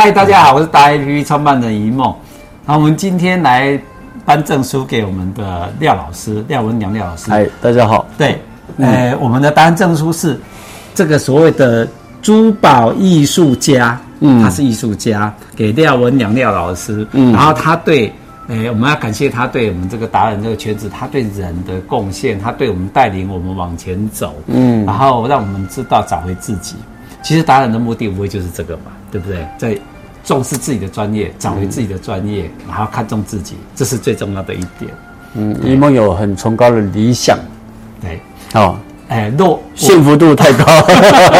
嗨，大家好，我是达 APP 创办人一梦。那我们今天来颁证书给我们的廖老师，廖文良廖老师。嗨，大家好。对，呃，嗯、我们的答案证书是这个所谓的珠宝艺术家，嗯，他是艺术家，给廖文良廖老师。嗯，然后他对。哎，我们要感谢他对我们这个达人这个圈子，他对人的贡献，他对我们带领我们往前走，嗯，然后让我们知道找回自己。其实达人的目的无非就是这个嘛，对不对？在重视自己的专业，找回自己的专业，嗯、然后看重自己，这是最重要的一点。嗯，一梦有很崇高的理想，对，哦。哎，若幸福度太高，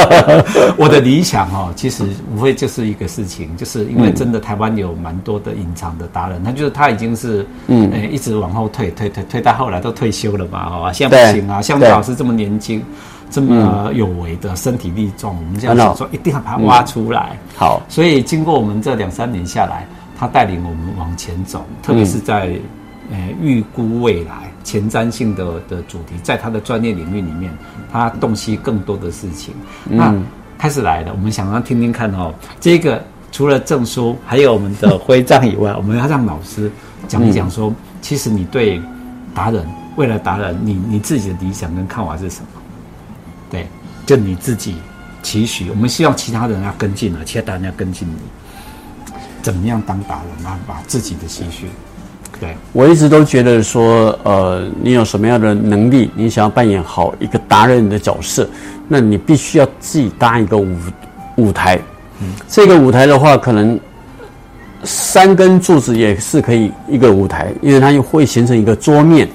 我的理想哦，其实无非就是一个事情，就是因为真的台湾有蛮多的隐藏的达人，他就是他已经是嗯，哎，一直往后退，退退退到后来都退休了嘛，好吧，现在不行啊，像老师这么年轻，这么有为的身体力壮，我们这样想说，一定要把它挖出来。好，所以经过我们这两三年下来，他带领我们往前走，特别是在。呃，预估未来前瞻性的的主题，在他的专业领域里面，他洞悉更多的事情。嗯、那开始来了，我们想要听听看哦，这个除了证书，还有我们的徽章以外，我们要让老师讲一讲说，嗯、其实你对达人，未来达人，你你自己的理想跟看法是什么？对，就你自己期许，我们希望其他人要跟进了，其他达人要跟进你，怎么样当达人啊？把自己的期许。对，我一直都觉得说，呃，你有什么样的能力，你想要扮演好一个达人的角色，那你必须要自己搭一个舞舞台。嗯，这个舞台的话，可能三根柱子也是可以一个舞台，因为它又会形成一个桌面。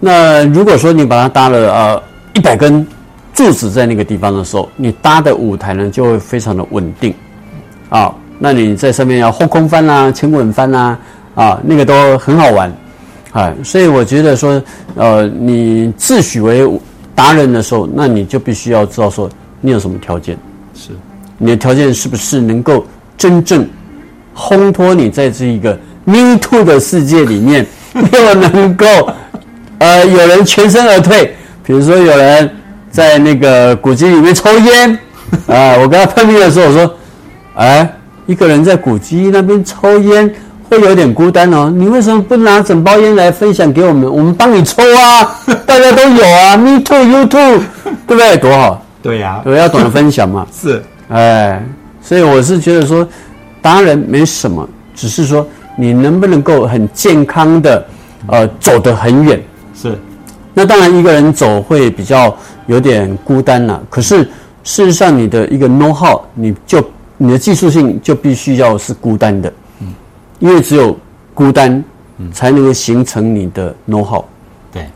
那如果说你把它搭了呃一百根柱子在那个地方的时候，你搭的舞台呢就会非常的稳定啊。那你在上面要后空翻啊，前滚翻啊。啊，那个都很好玩，啊，所以我觉得说，呃，你自诩为达人的时候，那你就必须要知道说，你有什么条件，是，你的条件是不是能够真正烘托你在这一个 Me Too 的世界里面，又能够，呃，有人全身而退，比如说有人在那个古迹里面抽烟，啊，我跟他碰面的时候我说，哎，一个人在古迹那边抽烟。会有点孤单哦，你为什么不拿整包烟来分享给我们？我们帮你抽啊，大家都有啊，Me too, you too，对不对？多好。对呀、啊，我要懂得分享嘛。是，哎，所以我是觉得说，当然没什么，只是说你能不能够很健康的，呃，走得很远。是，那当然一个人走会比较有点孤单了。可是事实上，你的一个 know how，你就你的技术性就必须要是孤单的。因为只有孤单，才能够形成你的 know how。对，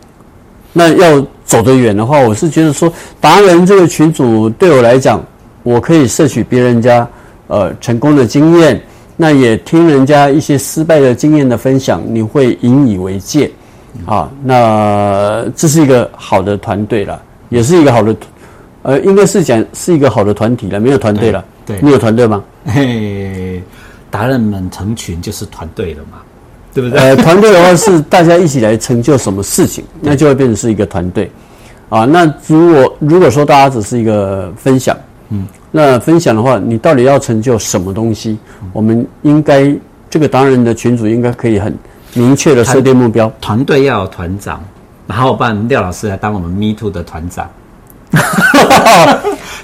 那要走得远的话，我是觉得说，达人这个群组对我来讲，我可以摄取别人家呃成功的经验，那也听人家一些失败的经验的分享，你会引以为戒啊。那这是一个好的团队了，也是一个好的，呃，应该是讲是一个好的团体了，没有团队了。对，你有团队吗？嘿。达人们成群就是团队了嘛，对不对？呃，团队的话是大家一起来成就什么事情，那就会变成是一个团队，啊，那如果如果说大家只是一个分享，嗯，那分享的话，你到底要成就什么东西？我们应该这个达人的群主应该可以很明确的设定目标。团队要有团长，然后办廖老师来当我们 Me Too 的团长。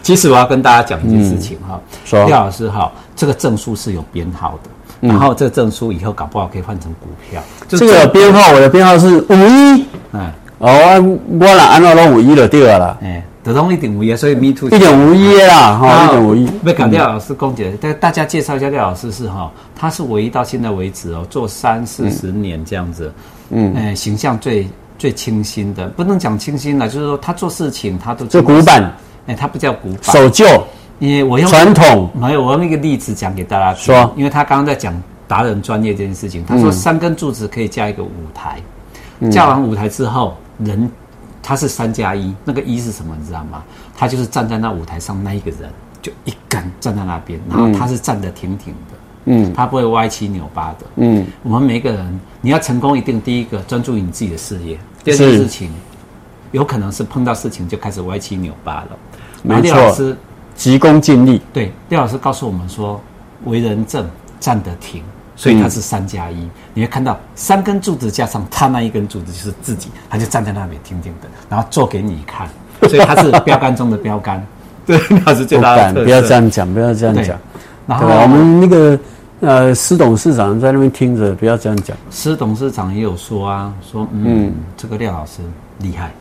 其实我要跟大家讲一件事情哈，廖老师哈。这个证书是有编号的，嗯、然后这个证书以后搞不好可以换成股票。这个编号，我的编号是五一。嗯，哦，我俩按照五一了，对了。哎，得通一点无一，所以 me too 一点无一啦，哈，一点无一。被改廖老师公姐，但大家介绍一下廖老师是哈，他是唯一到现在为止哦，做三四十年这样子，嗯，哎，形象最最清新的，不能讲清新了，就是说他做事情他都。做古板，哎，他不叫古板，守旧。因为我用传统，没有我用一个例子讲给大家听。说，因为他刚刚在讲达人专业这件事情，他说三根柱子可以架一个舞台，嗯、架完舞台之后，人他是三加一，那个一是什么你知道吗？他就是站在那舞台上那一个人，就一杆站在那边，然后他是站得挺挺的，嗯，他不会歪七扭八的，嗯。我们每个人你要成功，一定第一个专注于你自己的事业，第二件事情有可能是碰到事情就开始歪七扭八了。没错。急功近利。对，廖老师告诉我们说，为人正，站得挺，所以他是三加一。你会看到三根柱子加上他那一根柱子就是自己，他就站在那边挺挺的，然后做给你看，所以他是标杆中的标杆。对，那是最大的特色。不要这样讲，不要这样讲。然后我们那个呃，施董事长在那边听着，不要这样讲。施董事长也有说啊，说嗯，嗯这个廖老师厉害，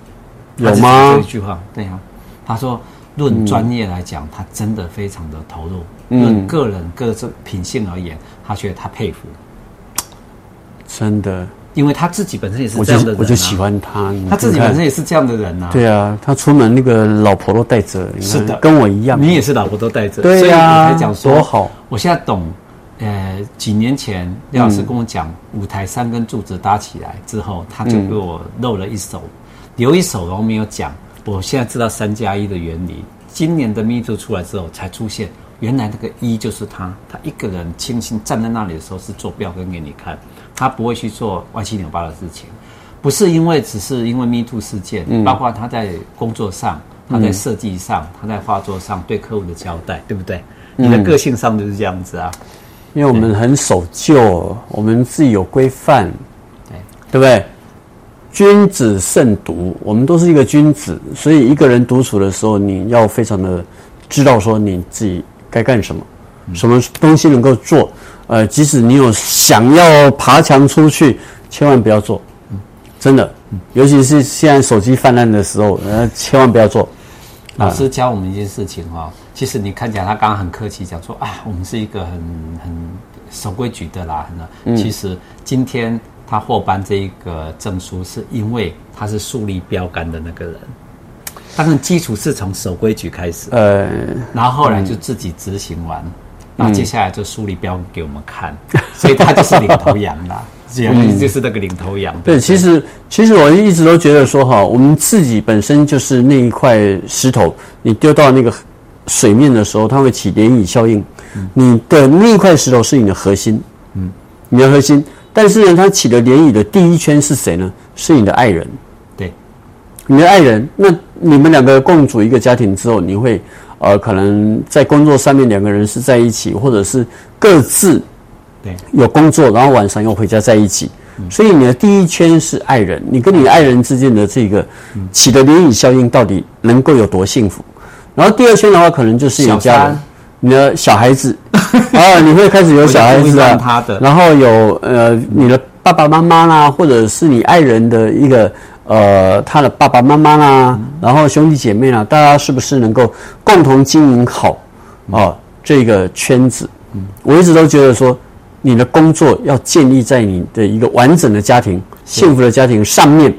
有吗？这一句话，对啊，他说论专业来讲，他真的非常的投入。论个人各自品性而言，他觉得他佩服。真的。因为他自己本身也是这样的人、啊，我就喜欢他。他自己本身也是这样的人呐、啊。对啊，他出门那个老婆都带着，是的，跟我一样。你也是老婆都带着，对呀、啊。所以你才讲说多好。我现在懂，呃，几年前廖老师跟我讲，舞台三根柱子搭起来之后，他就给我露了一手，嗯、留一手，然后没有讲。我现在知道三加一的原理。今年的 Me Too 出来之后，才出现，原来那个一就是他，他一个人轻轻站在那里的时候是做标杆给你看。他不会去做歪七扭八的事情，不是因为只是因为 Me Too 事件，嗯、包括他在工作上，他在设计上，他在画作上对客户的交代，对不对？嗯、你的个性上就是这样子啊，因为我们很守旧，我们自己有规范，对对不对？君子慎独，我们都是一个君子，所以一个人独处的时候，你要非常的知道说你自己该干什么，嗯、什么东西能够做。呃，即使你有想要爬墙出去，千万不要做，真的，尤其是现在手机泛滥的时候，呃，千万不要做。老师教我们一件事情哈，其实你看起来他刚刚很客气讲说啊，我们是一个很很守规矩的啦，嗯，其实今天他获颁这一个证书，是因为他是树立标杆的那个人，当然基础是从守规矩开始，呃，然后后来就自己执行完。那接下来就树立标给我们看，嗯、所以他就是领头羊啦，这样就是那个领头羊。对，其实其实我一直都觉得说哈，我们自己本身就是那一块石头，你丢到那个水面的时候，它会起涟漪效应。嗯、你的那一块石头是你的核心，嗯，你的核心。但是呢，它起的涟漪的第一圈是谁呢？是你的爱人。对，你的爱人。那你们两个共组一个家庭之后，你会。呃，可能在工作上面两个人是在一起，或者是各自对有工作，然后晚上又回家在一起。所以你的第一圈是爱人，你跟你爱人之间的这个起的涟漪效应到底能够有多幸福？然后第二圈的话，可能就是你家人，你的小孩子 啊，你会开始有小孩子啊，然后有呃你的爸爸妈妈啦，或者是你爱人的一个。呃，他的爸爸妈妈啦，然后兄弟姐妹啦，大家是不是能够共同经营好啊、呃、这个圈子？我一直都觉得说，你的工作要建立在你的一个完整的家庭、幸福的家庭上面，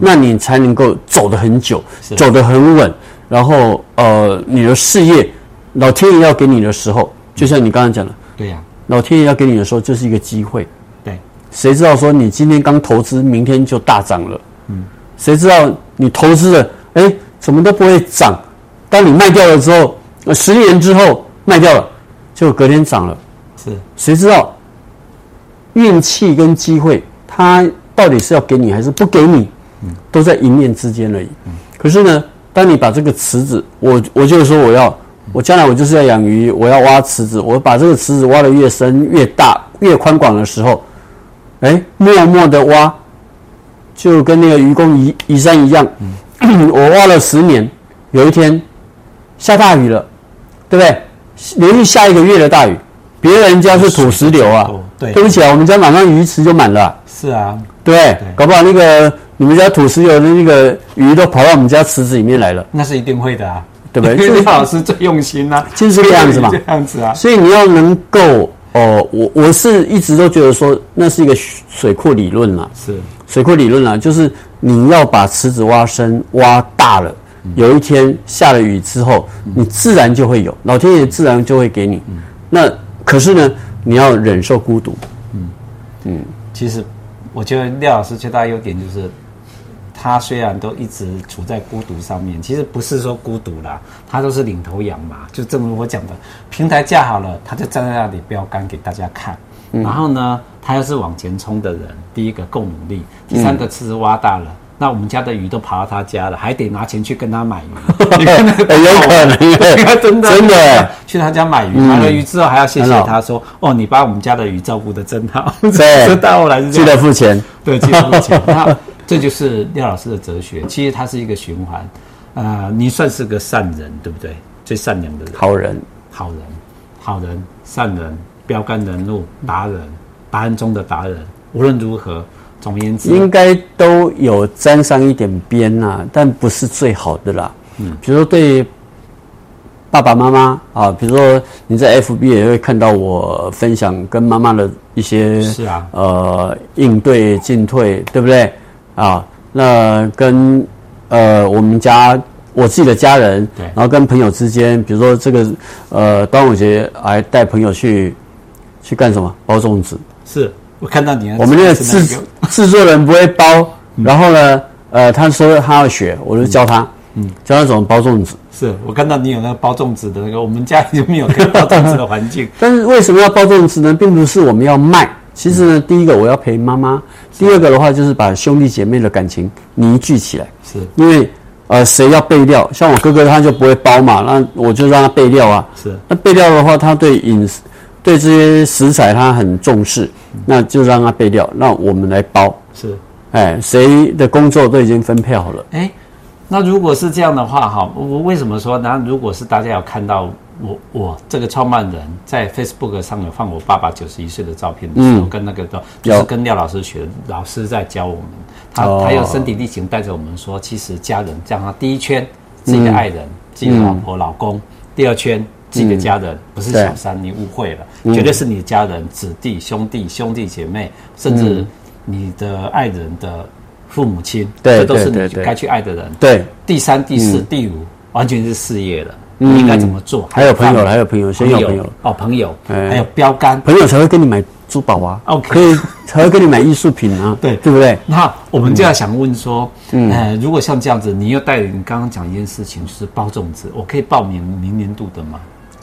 那你才能够走得很久，走得很稳。然后呃，你的事业，老天爷要给你的时候，就像你刚刚讲的，对呀，老天爷要给你的时候，就是一个机会。对，谁知道说你今天刚投资，明天就大涨了？嗯，谁知道你投资了，哎，怎么都不会涨？当你卖掉了之后，十年之后卖掉了，就隔天涨了。是，谁知道运气跟机会，它到底是要给你还是不给你？嗯，都在一念之间而已。嗯，可是呢，当你把这个池子，我我就是说，我要，我将来我就是要养鱼，我要挖池子，我把这个池子挖得越深、越大、越宽广的时候，哎，默默的挖。就跟那个愚公移移山一样，嗯、我挖了十年，有一天下大雨了，对不对？连续下一个月的大雨，别人家是土石流啊，对，对不起啊，我们家马上鱼池就满了。是啊，对，对，搞不好那个你们家土石流的那个鱼都跑到我们家池子里面来了。那是一定会的啊，对不对？因为老师最用心啊，就是这样子嘛，这样子啊。所以你要能够哦，我我是一直都觉得说那是一个水库理论啦，是。水库理论啦，就是你要把池子挖深、挖大了，有一天下了雨之后，你自然就会有，老天爷自然就会给你。那可是呢，你要忍受孤独。嗯嗯，其实我觉得廖老师最大优点就是，他虽然都一直处在孤独上面，其实不是说孤独啦，他都是领头羊嘛。就正如我讲的，平台架好了，他就站在那里标杆给大家看。然后呢，他要是往前冲的人，第一个够努力，第三个池子挖大了，那我们家的鱼都跑到他家了，还得拿钱去跟他买鱼。你看那个，有可能，真的真的去他家买鱼，买了鱼之后还要谢谢他说：“哦，你把我们家的鱼照顾得真好。”对，到后来是记得付钱，对，记得付钱。那这就是廖老师的哲学，其实它是一个循环。啊，你算是个善人，对不对？最善良的人，好人，好人，好人，善人，标杆人物，达人，答案中的达人。无论如何。总而言之，应该都有沾上一点边呐，但不是最好的啦。嗯，比如说对爸爸妈妈啊，比如说你在 FB 也会看到我分享跟妈妈的一些是啊，呃，应对进退，对不对？啊，那跟呃我们家我自己的家人，对，然后跟朋友之间，比如说这个呃端午节还带朋友去去干什么？包粽子是。我看到你，我们那个制 制作人不会包，然后呢，呃，他说他要学，我就教他，嗯，教他怎么包粽子。是我看到你有那个包粽子的那个，我们家里就没有包粽子的环境。但是为什么要包粽子呢？并不是我们要卖，其实呢，第一个我要陪妈妈，第二个的话就是把兄弟姐妹的感情凝聚起来。是因为呃，谁要备料？像我哥哥他就不会包嘛，那我就让他备料啊。是那备料的话，他对饮食。对这些食材他很重视，那就让他备料，那我们来包。是，哎，谁的工作都已经分配好了。哎，那如果是这样的话，哈，我为什么说？那如果是大家有看到我我这个创办人在 Facebook 上有放我爸爸九十一岁的照片的时候，嗯、跟那个的就是跟廖老师学，老师在教我们，他他用身体力行带着我们说，其实家人这样，他第一圈自己的爱人、嗯、自己的老婆、老公，第二圈。自己的家人不是小三，你误会了，绝对是你的家人、子弟、兄弟、兄弟姐妹，甚至你的爱人的父母亲，这都是你该去爱的人。对，第三、第四、第五，完全是事业了，你应该怎么做？还有朋友，还有朋友，先有朋友。哦，朋友，还有标杆，朋友才会跟你买珠宝啊，OK，可以才会跟你买艺术品啊，对，对不对？那我们就要想问说，呃，如果像这样子，你又带领你刚刚讲一件事情，就是包粽子，我可以报名明年度的吗？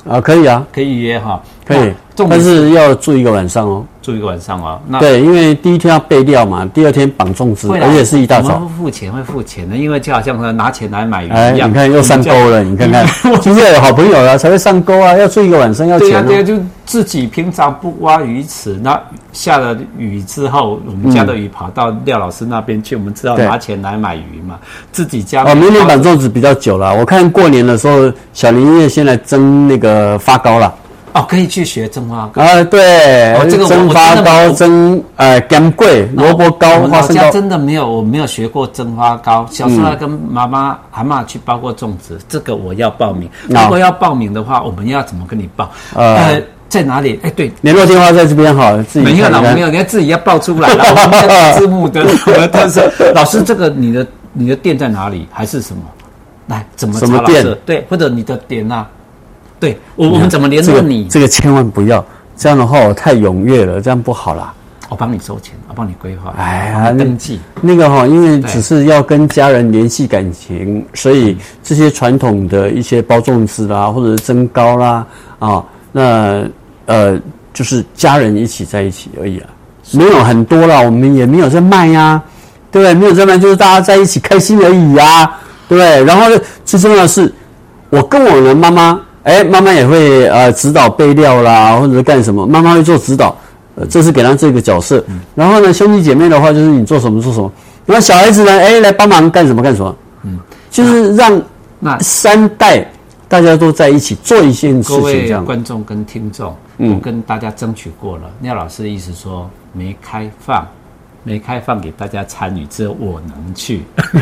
啊，可以啊，可以预约哈，可以，但是要住一个晚上哦，住一个晚上哦。那对，因为第一天要备料嘛，第二天绑粽子，而且是一大早。会付钱，会付钱的，因为就好像说拿钱来买鱼一样。哎，你看又上钩了，你看看，就是要有好朋友了才会上钩啊，要住一个晚上要钱。对啊，对啊，就自己平常不挖鱼池，那下了雨之后，我们家的鱼跑到廖老师那边去，我们知道拿钱来买鱼嘛，自己家。哦，明年绑粽子比较久了，我看过年的时候，小林叶先来蒸那个发糕了。哦，可以去学蒸花糕啊！对，哦、这个蒸发糕、蒸呃干桂、萝卜糕、花生糕。真的没有，我没有学过蒸花糕。小时候跟妈妈、阿嬷去包过粽子，这个我要报名。如果要报名的话，我们要怎么跟你报？呃，在哪里？哎，对，联络电话在这边哈，自己。没有了，没有，你要自己要报出来了。我们要字幕的，但是老师，这个你的你的店在哪里？还是什么？来，怎么什么店？对，或者你的点啊？对我，我们怎么联络你？这个千万不要，这样的话我太踊跃了，这样不好啦。我帮你收钱，我帮你规划。哎呀，登记那个哈，因为只是要跟家人联系感情，所以这些传统的一些包粽子啦，或者是蒸糕啦，啊，那呃，就是家人一起在一起而已啊，没有很多啦，我们也没有在卖呀，对不对？没有在卖，就是大家在一起开心而已呀，对不对？然后呢，最重要的是，我跟我的妈妈。哎，妈妈也会呃指导备料啦，或者是干什么，妈妈会做指导，呃，这是给他这个角色。嗯、然后呢，兄弟姐妹的话就是你做什么做什么，那小孩子呢，哎，来帮忙干什么干什么。嗯，就是让那三代大家都在一起做一件事情。各位观众跟听众，嗯，我跟大家争取过了，廖老师的意思说没开放。没开放给大家参与，只有我能去。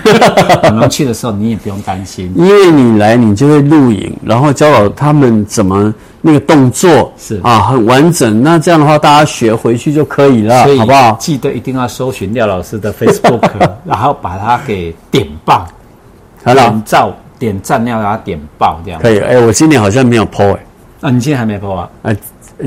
我能去的时候，你也不用担心，因为你来，你就会录影，然后教导他们怎么那个动作是啊，很完整。那这样的话，大家学回去就可以了，好不好？记得一定要搜寻廖老师的 Facebook，然后把它给点爆，点照、点赞，要让它点爆，这样可以。哎，我今年好像没有 po 哎，啊，你今天还没 po 啊？哎。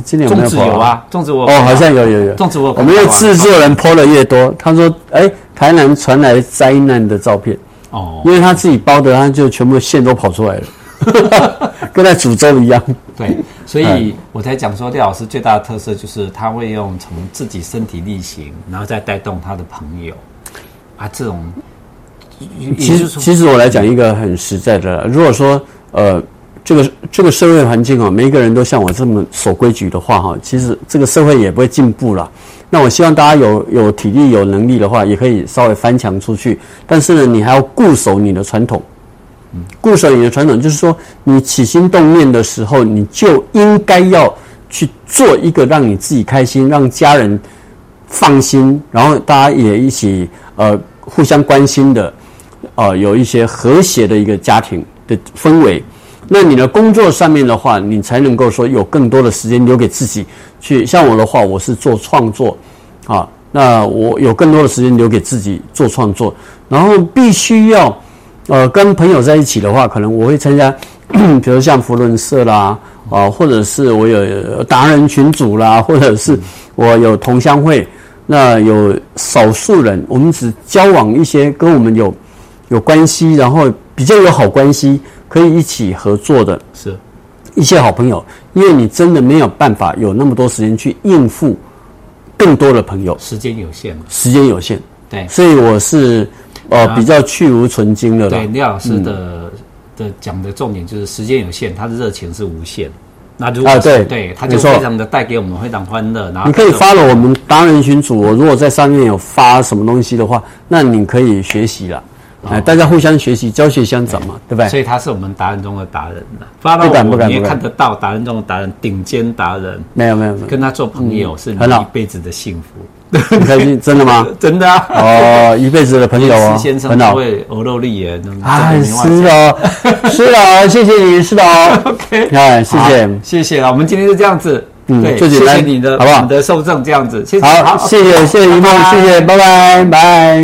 今年有没有 po 有啊，粽子我哦，好像有有有，粽子我我们的制作人 po 的越多，他说，哎，台南传来灾难的照片。哦，因为他自己包的，他就全部线都跑出来了，跟在煮粥一样。对，所以我才讲说，廖老师最大的特色就是他会用从自己身体力行，然后再带动他的朋友。啊，这种其实其实我来讲一个很实在的，如果说呃这个这个社会环境啊，每一个人都像我这么守规矩的话哈，其实这个社会也不会进步了。那我希望大家有有体力有能力的话，也可以稍微翻墙出去，但是呢，你还要固守你的传统。固守你的传统，就是说，你起心动念的时候，你就应该要去做一个让你自己开心、让家人放心，然后大家也一起呃互相关心的，呃，有一些和谐的一个家庭的氛围。那你的工作上面的话，你才能够说有更多的时间留给自己去。像我的话，我是做创作啊，那我有更多的时间留给自己做创作，然后必须要。呃，跟朋友在一起的话，可能我会参加，比如像扶轮社啦，啊，或者是我有达人群组啦，或者是我有同乡会，那有少数人，我们只交往一些跟我们有有关系，然后比较有好关系，可以一起合作的，是一些好朋友。因为你真的没有办法有那么多时间去应付更多的朋友，时间有限嘛，时间有限，对，所以我是。哦，比较去如存菁的。对，廖老师的、嗯、的讲的重点就是时间有限，他的热情是无限。那如果啊，对对，他就非常的带给我们非常欢乐。然后你可以发了我们达人群组，我如果在上面有发什么东西的话，那你可以学习了。哎，大家互相学习，教学相长嘛，对不对？所以他是我们达人中的达人了。发到我，你也看得到达人中的达人，顶尖达人。没有没有，跟他做朋友是你一辈子的幸福。很开心，真的吗？真的啊！哦，一辈子的朋友哦，先生都会欧陆立言。哎，是哦，是哦，谢谢你，是的哦。OK，哎，谢谢，谢谢啊，我们今天就这样子。嗯，对，谢谢你的，好不好？你的受赠这样子，谢谢。好，谢谢，谢谢一梦，谢谢，拜拜，拜。